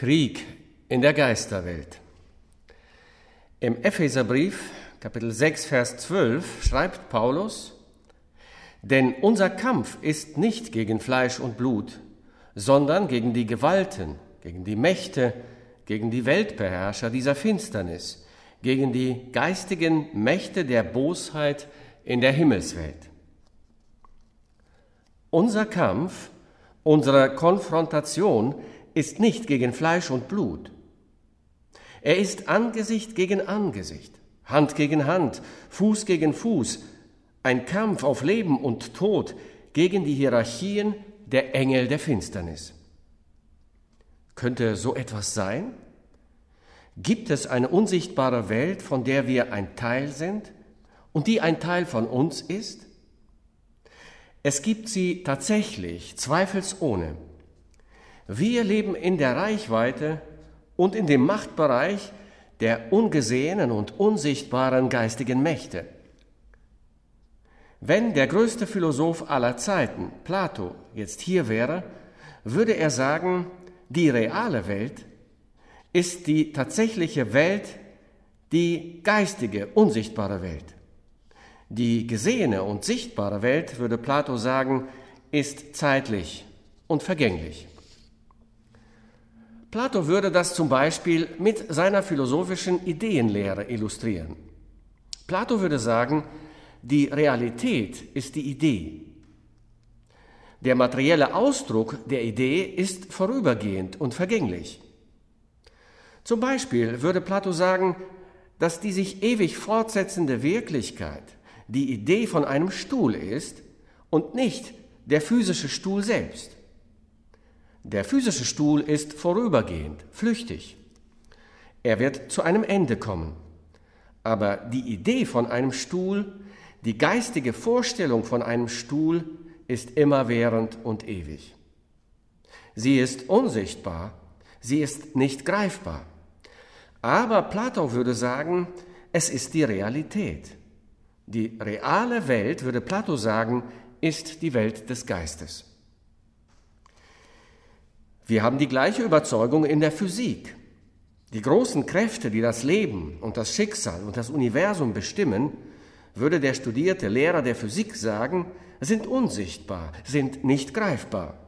Krieg in der Geisterwelt. Im Epheserbrief, Kapitel 6, Vers 12, schreibt Paulus, denn unser Kampf ist nicht gegen Fleisch und Blut, sondern gegen die Gewalten, gegen die Mächte, gegen die Weltbeherrscher dieser Finsternis, gegen die geistigen Mächte der Bosheit in der Himmelswelt. Unser Kampf, unsere Konfrontation ist nicht gegen Fleisch und Blut. Er ist Angesicht gegen Angesicht, Hand gegen Hand, Fuß gegen Fuß, ein Kampf auf Leben und Tod gegen die Hierarchien der Engel der Finsternis. Könnte so etwas sein? Gibt es eine unsichtbare Welt, von der wir ein Teil sind und die ein Teil von uns ist? Es gibt sie tatsächlich, zweifelsohne. Wir leben in der Reichweite und in dem Machtbereich der ungesehenen und unsichtbaren geistigen Mächte. Wenn der größte Philosoph aller Zeiten, Plato, jetzt hier wäre, würde er sagen, die reale Welt ist die tatsächliche Welt, die geistige, unsichtbare Welt. Die gesehene und sichtbare Welt, würde Plato sagen, ist zeitlich und vergänglich. Plato würde das zum Beispiel mit seiner philosophischen Ideenlehre illustrieren. Plato würde sagen, die Realität ist die Idee. Der materielle Ausdruck der Idee ist vorübergehend und vergänglich. Zum Beispiel würde Plato sagen, dass die sich ewig fortsetzende Wirklichkeit die Idee von einem Stuhl ist und nicht der physische Stuhl selbst. Der physische Stuhl ist vorübergehend, flüchtig. Er wird zu einem Ende kommen. Aber die Idee von einem Stuhl, die geistige Vorstellung von einem Stuhl ist immerwährend und ewig. Sie ist unsichtbar, sie ist nicht greifbar. Aber Plato würde sagen, es ist die Realität. Die reale Welt, würde Plato sagen, ist die Welt des Geistes. Wir haben die gleiche Überzeugung in der Physik. Die großen Kräfte, die das Leben und das Schicksal und das Universum bestimmen, würde der studierte Lehrer der Physik sagen, sind unsichtbar, sind nicht greifbar.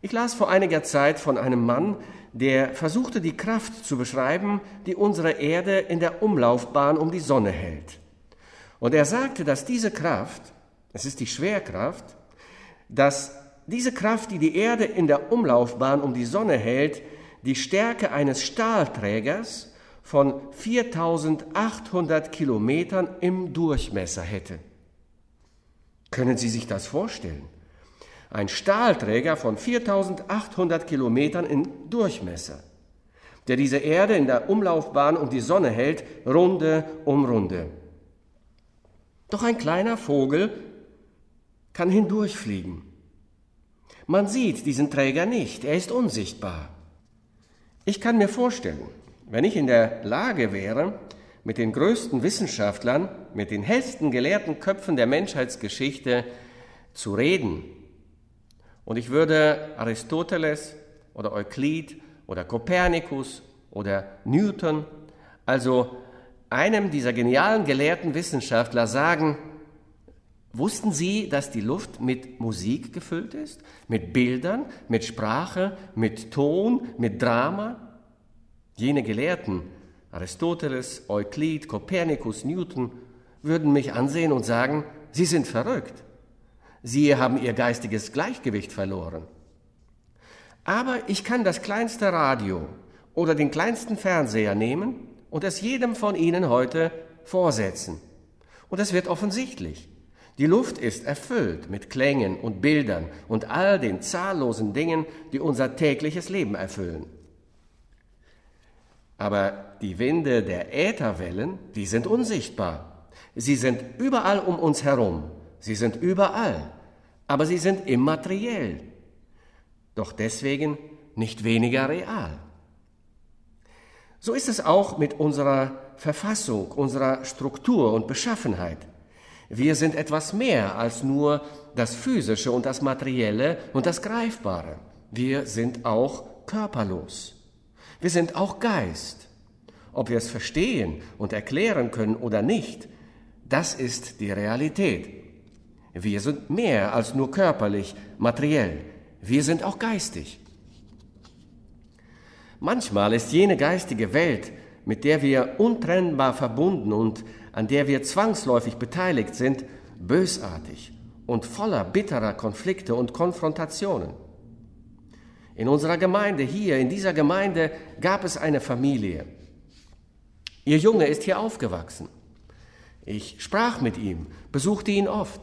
Ich las vor einiger Zeit von einem Mann, der versuchte die Kraft zu beschreiben, die unsere Erde in der Umlaufbahn um die Sonne hält. Und er sagte, dass diese Kraft, es ist die Schwerkraft, dass diese Kraft, die die Erde in der Umlaufbahn um die Sonne hält, die Stärke eines Stahlträgers von 4800 Kilometern im Durchmesser hätte. Können Sie sich das vorstellen? Ein Stahlträger von 4800 Kilometern im Durchmesser, der diese Erde in der Umlaufbahn um die Sonne hält, Runde um Runde. Doch ein kleiner Vogel kann hindurchfliegen. Man sieht diesen Träger nicht, er ist unsichtbar. Ich kann mir vorstellen, wenn ich in der Lage wäre, mit den größten Wissenschaftlern, mit den hellsten gelehrten Köpfen der Menschheitsgeschichte zu reden, und ich würde Aristoteles oder Euklid oder Kopernikus oder Newton, also einem dieser genialen gelehrten Wissenschaftler sagen, Wussten Sie, dass die Luft mit Musik gefüllt ist? Mit Bildern, mit Sprache, mit Ton, mit Drama? Jene Gelehrten, Aristoteles, Euklid, Kopernikus, Newton, würden mich ansehen und sagen, Sie sind verrückt. Sie haben Ihr geistiges Gleichgewicht verloren. Aber ich kann das kleinste Radio oder den kleinsten Fernseher nehmen und es jedem von Ihnen heute vorsetzen. Und es wird offensichtlich. Die Luft ist erfüllt mit Klängen und Bildern und all den zahllosen Dingen, die unser tägliches Leben erfüllen. Aber die Winde der Ätherwellen, die sind unsichtbar. Sie sind überall um uns herum. Sie sind überall. Aber sie sind immateriell. Doch deswegen nicht weniger real. So ist es auch mit unserer Verfassung, unserer Struktur und Beschaffenheit. Wir sind etwas mehr als nur das Physische und das Materielle und das Greifbare. Wir sind auch körperlos. Wir sind auch Geist. Ob wir es verstehen und erklären können oder nicht, das ist die Realität. Wir sind mehr als nur körperlich, materiell. Wir sind auch geistig. Manchmal ist jene geistige Welt, mit der wir untrennbar verbunden und an der wir zwangsläufig beteiligt sind, bösartig und voller bitterer Konflikte und Konfrontationen. In unserer Gemeinde hier, in dieser Gemeinde gab es eine Familie. Ihr Junge ist hier aufgewachsen. Ich sprach mit ihm, besuchte ihn oft.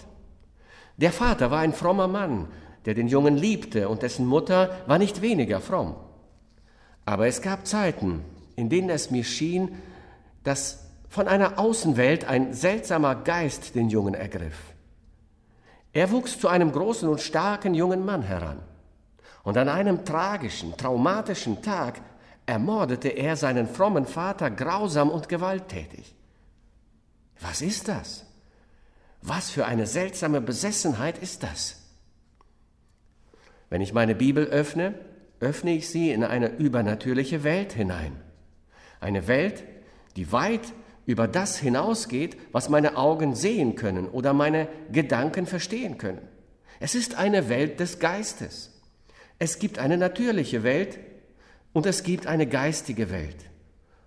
Der Vater war ein frommer Mann, der den Jungen liebte, und dessen Mutter war nicht weniger fromm. Aber es gab Zeiten, in denen es mir schien, dass von einer Außenwelt ein seltsamer Geist den Jungen ergriff. Er wuchs zu einem großen und starken jungen Mann heran. Und an einem tragischen, traumatischen Tag ermordete er seinen frommen Vater grausam und gewalttätig. Was ist das? Was für eine seltsame Besessenheit ist das? Wenn ich meine Bibel öffne, öffne ich sie in eine übernatürliche Welt hinein. Eine Welt, die weit über das hinausgeht, was meine Augen sehen können oder meine Gedanken verstehen können. Es ist eine Welt des Geistes. Es gibt eine natürliche Welt und es gibt eine geistige Welt.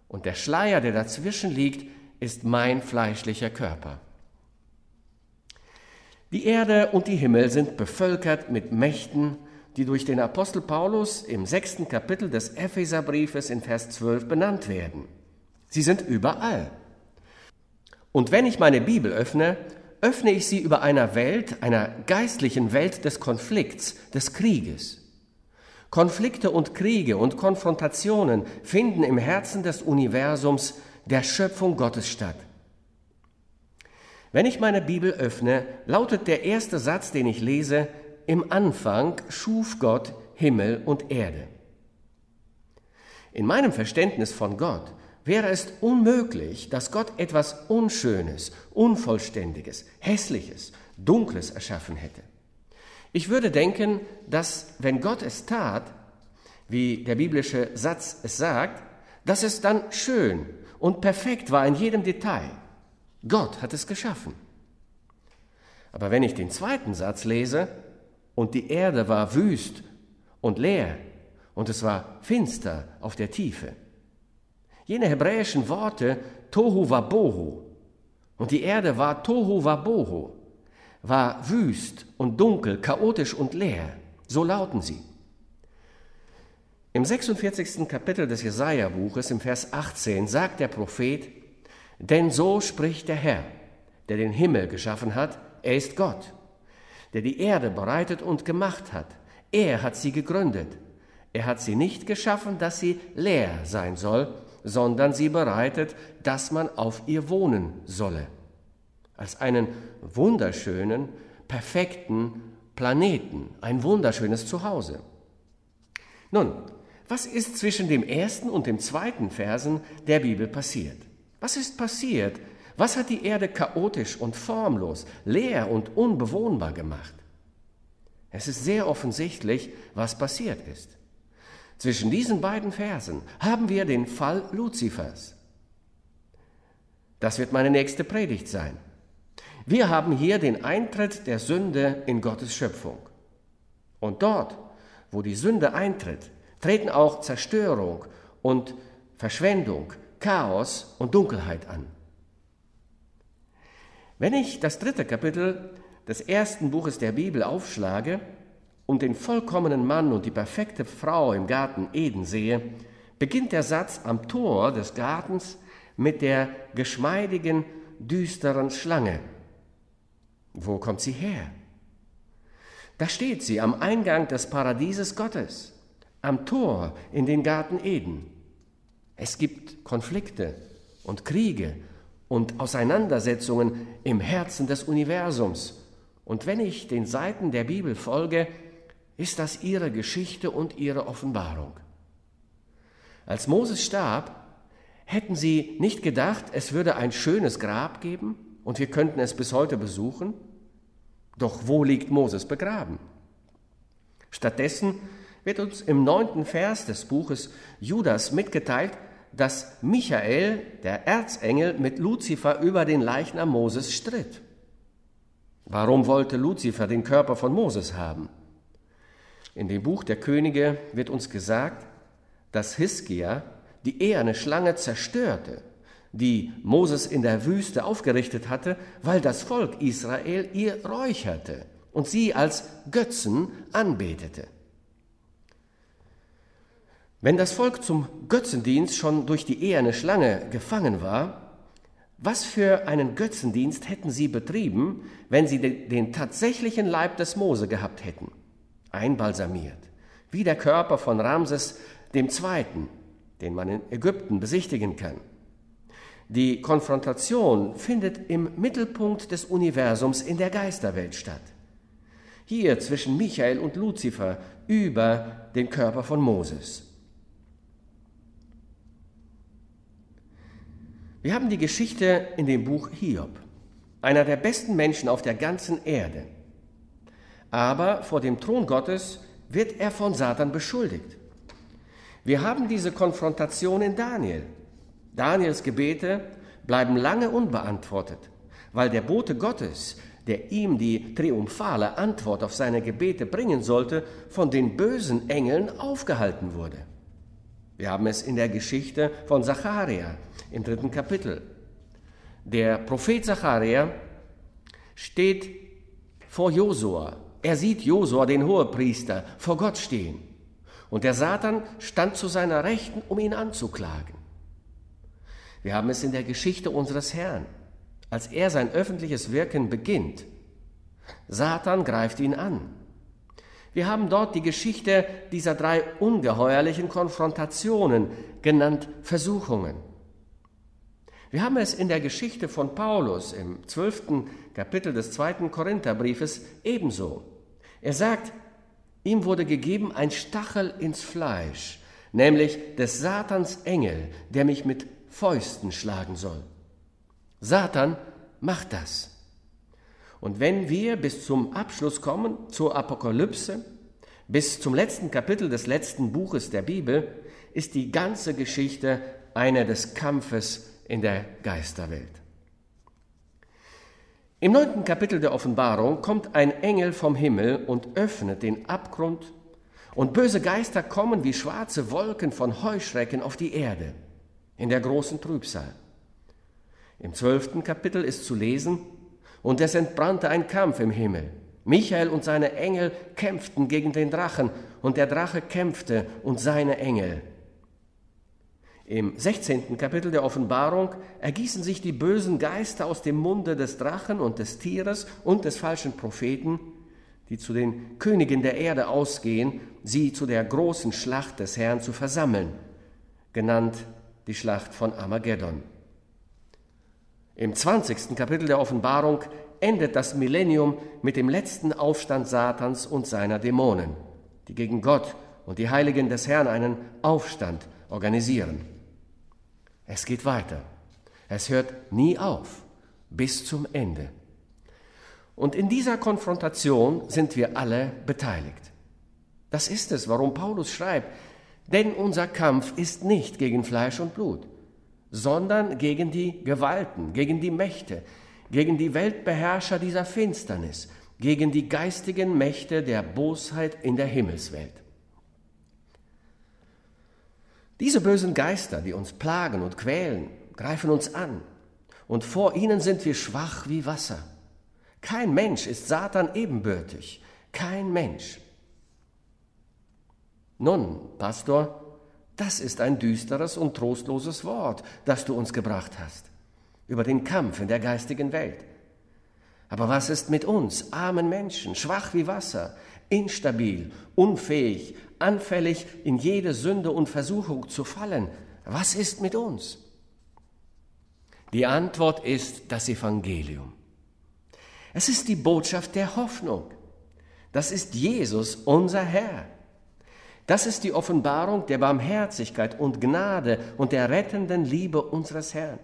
Und der Schleier, der dazwischen liegt, ist mein fleischlicher Körper. Die Erde und die Himmel sind bevölkert mit Mächten, die durch den Apostel Paulus im sechsten Kapitel des Epheserbriefes in Vers 12 benannt werden. Sie sind überall. Und wenn ich meine Bibel öffne, öffne ich sie über einer Welt, einer geistlichen Welt des Konflikts, des Krieges. Konflikte und Kriege und Konfrontationen finden im Herzen des Universums der Schöpfung Gottes statt. Wenn ich meine Bibel öffne, lautet der erste Satz, den ich lese, im Anfang schuf Gott Himmel und Erde. In meinem Verständnis von Gott wäre es unmöglich, dass Gott etwas Unschönes, Unvollständiges, Hässliches, Dunkles erschaffen hätte. Ich würde denken, dass wenn Gott es tat, wie der biblische Satz es sagt, dass es dann schön und perfekt war in jedem Detail. Gott hat es geschaffen. Aber wenn ich den zweiten Satz lese, und die Erde war wüst und leer, und es war finster auf der Tiefe. Jene hebräischen Worte Tohu Wabohu und die Erde war Tohu Wabohu, war wüst und dunkel, chaotisch und leer. So lauten sie. Im 46. Kapitel des Jesaja-Buches, im Vers 18, sagt der Prophet: Denn so spricht der Herr, der den Himmel geschaffen hat, er ist Gott der die Erde bereitet und gemacht hat. Er hat sie gegründet. Er hat sie nicht geschaffen, dass sie leer sein soll, sondern sie bereitet, dass man auf ihr wohnen solle. Als einen wunderschönen, perfekten Planeten, ein wunderschönes Zuhause. Nun, was ist zwischen dem ersten und dem zweiten Versen der Bibel passiert? Was ist passiert, was hat die Erde chaotisch und formlos, leer und unbewohnbar gemacht? Es ist sehr offensichtlich, was passiert ist. Zwischen diesen beiden Versen haben wir den Fall Luzifers. Das wird meine nächste Predigt sein. Wir haben hier den Eintritt der Sünde in Gottes Schöpfung. Und dort, wo die Sünde eintritt, treten auch Zerstörung und Verschwendung, Chaos und Dunkelheit an. Wenn ich das dritte Kapitel des ersten Buches der Bibel aufschlage und den vollkommenen Mann und die perfekte Frau im Garten Eden sehe, beginnt der Satz am Tor des Gartens mit der geschmeidigen, düsteren Schlange. Wo kommt sie her? Da steht sie am Eingang des Paradieses Gottes, am Tor in den Garten Eden. Es gibt Konflikte und Kriege und Auseinandersetzungen im Herzen des Universums. Und wenn ich den Seiten der Bibel folge, ist das ihre Geschichte und ihre Offenbarung. Als Moses starb, hätten sie nicht gedacht, es würde ein schönes Grab geben und wir könnten es bis heute besuchen? Doch wo liegt Moses begraben? Stattdessen wird uns im neunten Vers des Buches Judas mitgeteilt, dass Michael, der Erzengel, mit Luzifer über den Leichnam Moses stritt. Warum wollte Luzifer den Körper von Moses haben? In dem Buch der Könige wird uns gesagt, dass Hiskia die eherne Schlange zerstörte, die Moses in der Wüste aufgerichtet hatte, weil das Volk Israel ihr räucherte und sie als Götzen anbetete. Wenn das Volk zum Götzendienst schon durch die eherne Schlange gefangen war, was für einen Götzendienst hätten sie betrieben, wenn sie den, tatsächlichen Leib des Mose gehabt hätten, einbalsamiert, wie der Körper von Ramses II., den man in Ägypten besichtigen kann. Die Konfrontation findet im Mittelpunkt des Universums in der Geisterwelt statt. Hier zwischen Michael und Luzifer über den Körper von Moses. Wir haben die Geschichte in dem Buch Hiob, einer der besten Menschen auf der ganzen Erde. Aber vor dem Thron Gottes wird er von Satan beschuldigt. Wir haben diese Konfrontation in Daniel. Daniels Gebete bleiben lange unbeantwortet, weil der Bote Gottes, der ihm die triumphale Antwort auf seine Gebete bringen sollte, von den bösen Engeln aufgehalten wurde. Wir haben es in der Geschichte von Zacharia im dritten Kapitel. Der Prophet Zacharia steht vor Josua. Er sieht Josua, den Hohepriester, vor Gott stehen. Und der Satan stand zu seiner Rechten, um ihn anzuklagen. Wir haben es in der Geschichte unseres Herrn. Als er sein öffentliches Wirken beginnt, Satan greift ihn an. Wir haben dort die Geschichte dieser drei ungeheuerlichen Konfrontationen, genannt Versuchungen. Wir haben es in der Geschichte von Paulus im zwölften Kapitel des zweiten Korintherbriefes ebenso. Er sagt, ihm wurde gegeben ein Stachel ins Fleisch, nämlich des Satans Engel, der mich mit Fäusten schlagen soll. Satan macht das. Und wenn wir bis zum Abschluss kommen, zur Apokalypse, bis zum letzten Kapitel des letzten Buches der Bibel, ist die ganze Geschichte eine des Kampfes in der Geisterwelt. Im neunten Kapitel der Offenbarung kommt ein Engel vom Himmel und öffnet den Abgrund, und böse Geister kommen wie schwarze Wolken von Heuschrecken auf die Erde in der großen Trübsal. Im zwölften Kapitel ist zu lesen, und es entbrannte ein Kampf im Himmel. Michael und seine Engel kämpften gegen den Drachen, und der Drache kämpfte und seine Engel. Im 16. Kapitel der Offenbarung ergießen sich die bösen Geister aus dem Munde des Drachen und des Tieres und des falschen Propheten, die zu den Königen der Erde ausgehen, sie zu der großen Schlacht des Herrn zu versammeln, genannt die Schlacht von Armageddon. Im 20. Kapitel der Offenbarung endet das Millennium mit dem letzten Aufstand Satans und seiner Dämonen, die gegen Gott und die Heiligen des Herrn einen Aufstand organisieren. Es geht weiter. Es hört nie auf, bis zum Ende. Und in dieser Konfrontation sind wir alle beteiligt. Das ist es, warum Paulus schreibt, denn unser Kampf ist nicht gegen Fleisch und Blut, sondern gegen die Gewalten, gegen die Mächte, gegen die Weltbeherrscher dieser Finsternis, gegen die geistigen Mächte der Bosheit in der Himmelswelt. Diese bösen Geister, die uns plagen und quälen, greifen uns an, und vor ihnen sind wir schwach wie Wasser. Kein Mensch ist Satan ebenbürtig, kein Mensch. Nun, Pastor, das ist ein düsteres und trostloses Wort, das du uns gebracht hast, über den Kampf in der geistigen Welt. Aber was ist mit uns, armen Menschen, schwach wie Wasser, instabil, unfähig, anfällig, in jede Sünde und Versuchung zu fallen. Was ist mit uns? Die Antwort ist das Evangelium. Es ist die Botschaft der Hoffnung. Das ist Jesus, unser Herr. Das ist die Offenbarung der Barmherzigkeit und Gnade und der rettenden Liebe unseres Herrn.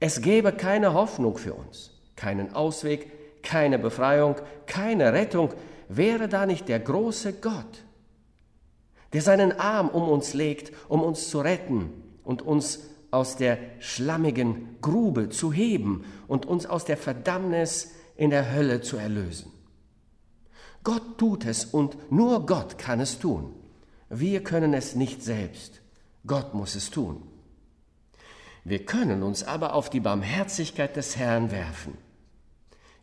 Es gäbe keine Hoffnung für uns, keinen Ausweg, keine Befreiung, keine Rettung, wäre da nicht der große Gott, der seinen Arm um uns legt, um uns zu retten und uns aus der schlammigen Grube zu heben und uns aus der Verdammnis in der Hölle zu erlösen. Gott tut es und nur Gott kann es tun. Wir können es nicht selbst. Gott muss es tun. Wir können uns aber auf die Barmherzigkeit des Herrn werfen.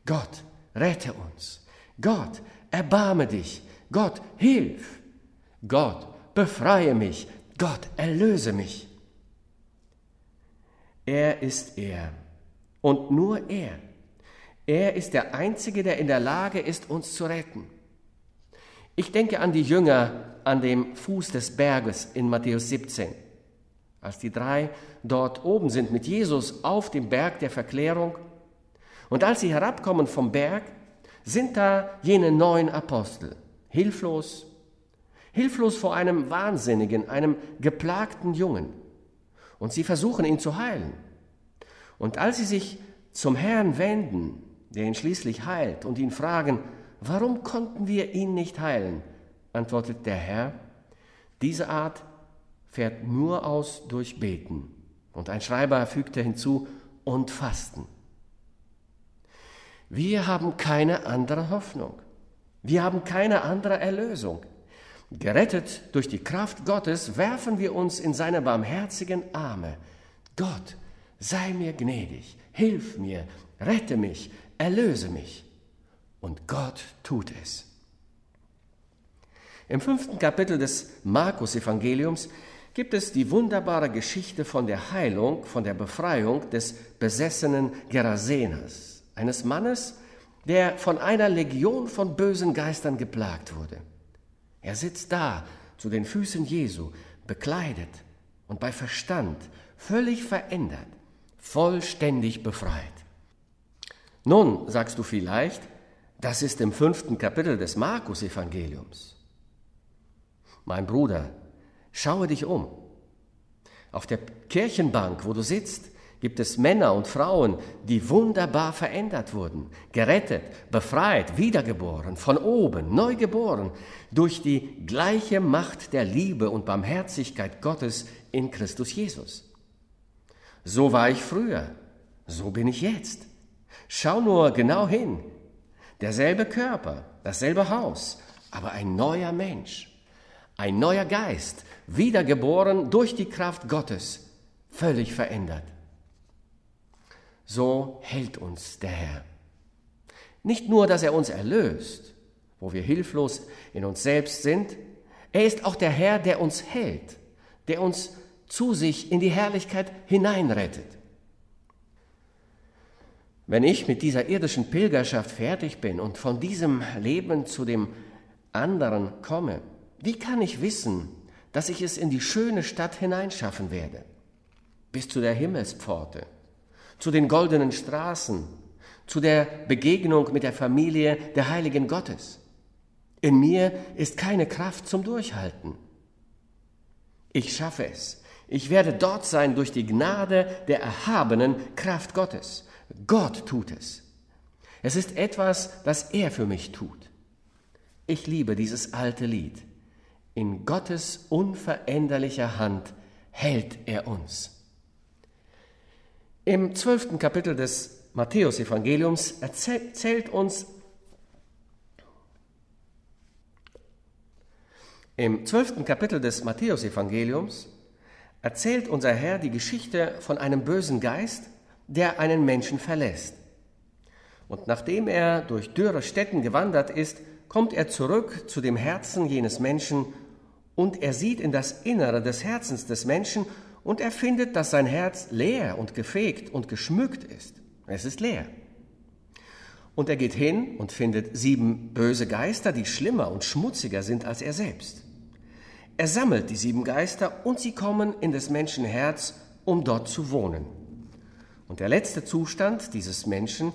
Gott, rette uns. Gott, erbarme dich. Gott, hilf. Gott, befreie mich. Gott, erlöse mich. Er ist er und nur er. Er ist der Einzige, der in der Lage ist, uns zu retten. Ich denke an die Jünger an dem Fuß des Berges in Matthäus 17, als die drei dort oben sind mit Jesus auf dem Berg der Verklärung. Und als sie herabkommen vom Berg, sind da jene neun Apostel, hilflos, hilflos vor einem Wahnsinnigen, einem geplagten Jungen. Und sie versuchen ihn zu heilen. Und als sie sich zum Herrn wenden, der ihn schließlich heilt, und ihn fragen, warum konnten wir ihn nicht heilen, antwortet der Herr, diese Art fährt nur aus durch Beten. Und ein Schreiber fügte hinzu, und Fasten. Wir haben keine andere Hoffnung. Wir haben keine andere Erlösung. Gerettet durch die Kraft Gottes werfen wir uns in seine barmherzigen Arme. Gott, sei mir gnädig, hilf mir, rette mich, erlöse mich. Und Gott tut es. Im fünften Kapitel des Markus-Evangeliums gibt es die wunderbare Geschichte von der Heilung, von der Befreiung des besessenen Gerasenas, eines Mannes, der von einer Legion von bösen Geistern geplagt wurde. Er sitzt da zu den Füßen Jesu, bekleidet und bei Verstand, völlig verändert, vollständig befreit. Nun, sagst du vielleicht, das ist im fünften Kapitel des Markus-Evangeliums. Mein Bruder, schaue dich um. Auf der Kirchenbank, wo du sitzt, gibt es Männer und Frauen, die wunderbar verändert wurden, gerettet, befreit, wiedergeboren, von oben, neu geboren, durch die gleiche Macht der Liebe und Barmherzigkeit Gottes in Christus Jesus. So war ich früher, so bin ich jetzt. Schau nur genau hin. Derselbe Körper, dasselbe Haus, aber ein neuer Mensch, ein neuer Geist, wiedergeboren durch die Kraft Gottes, völlig verändert so hält uns der Herr. Nicht nur, dass er uns erlöst, wo wir hilflos in uns selbst sind, er ist auch der Herr, der uns hält, der uns zu sich in die Herrlichkeit hineinrettet. Wenn ich mit dieser irdischen Pilgerschaft fertig bin und von diesem Leben zu dem anderen komme, wie kann ich wissen, dass ich es in die schöne Stadt hineinschaffen werde, bis zu der Himmelspforte? Zu den goldenen Straßen, zu der Begegnung mit der Familie der Heiligen Gottes. In mir ist keine Kraft zum Durchhalten. Ich schaffe es. Ich werde dort sein durch die Gnade der erhabenen Kraft Gottes. Gott tut es. Es ist etwas, das er für mich tut. Ich liebe dieses alte Lied. In Gottes unveränderlicher Hand hält er uns. Im zwölften Kapitel des Matthäus-Evangeliums erzählt uns Im zwölften Kapitel des Matthäus-Evangeliums erzählt unser Herr die Geschichte von einem bösen Geist, der einen Menschen verlässt. Und nachdem er durch dürre Städten gewandert ist, kommt er zurück zu dem Herzen jenes Menschen und er sieht in das Innere des Herzens des Menschen und er findet, dass sein Herz leer und gefegt und geschmückt ist. Es ist leer. Und er geht hin und findet sieben böse Geister, die schlimmer und schmutziger sind als er selbst. Er sammelt die sieben Geister und sie kommen in des Menschen Herz, um dort zu wohnen. Und der letzte Zustand dieses Menschen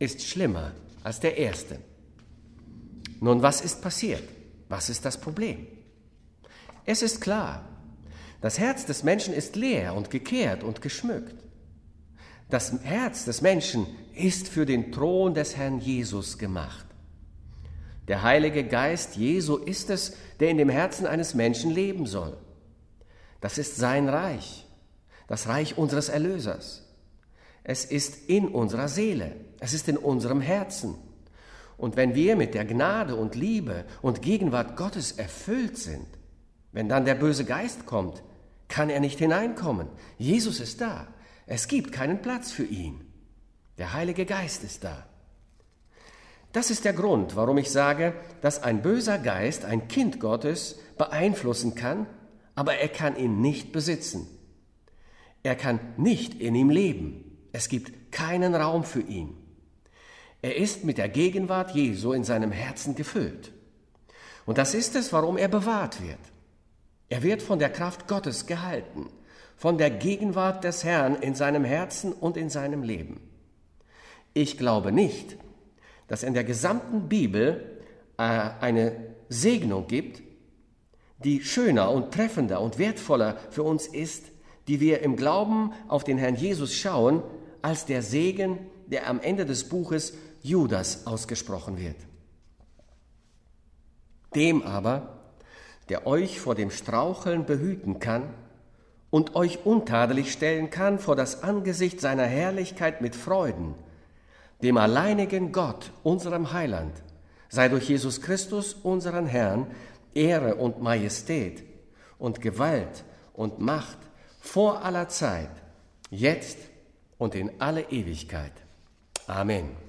ist schlimmer als der erste. Nun, was ist passiert? Was ist das Problem? Es ist klar, das Herz des Menschen ist leer und gekehrt und geschmückt. Das Herz des Menschen ist für den Thron des Herrn Jesus gemacht. Der Heilige Geist Jesu ist es, der in dem Herzen eines Menschen leben soll. Das ist sein Reich, das Reich unseres Erlösers. Es ist in unserer Seele, es ist in unserem Herzen. Und wenn wir mit der Gnade und Liebe und Gegenwart Gottes erfüllt sind, wenn dann der böse Geist kommt, kann er nicht hineinkommen. Jesus ist da. Es gibt keinen Platz für ihn. Der Heilige Geist ist da. Das ist der Grund, warum ich sage, dass ein böser Geist ein Kind Gottes beeinflussen kann, aber er kann ihn nicht besitzen. Er kann nicht in ihm leben. Es gibt keinen Raum für ihn. Er ist mit der Gegenwart Jesu in seinem Herzen gefüllt. Und das ist es, warum er bewahrt wird. Er wird von der Kraft Gottes gehalten, von der Gegenwart des Herrn in seinem Herzen und in seinem Leben. Ich glaube nicht, dass in der gesamten Bibel äh, eine Segnung gibt, die schöner und treffender und wertvoller für uns ist, die wir im Glauben auf den Herrn Jesus schauen, als der Segen, der am Ende des Buches Judas ausgesprochen wird. Dem aber, der euch vor dem Straucheln behüten kann und euch untadelig stellen kann vor das Angesicht seiner Herrlichkeit mit Freuden, dem alleinigen Gott, unserem Heiland, sei durch Jesus Christus, unseren Herrn, Ehre und Majestät und Gewalt und Macht vor aller Zeit, jetzt und in alle Ewigkeit. Amen.